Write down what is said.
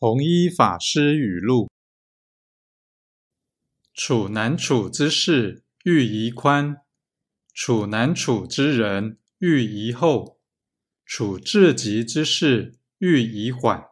弘一法师语录。处难处之事欲宜宽处难处之人欲宜厚处至极之事欲宜缓。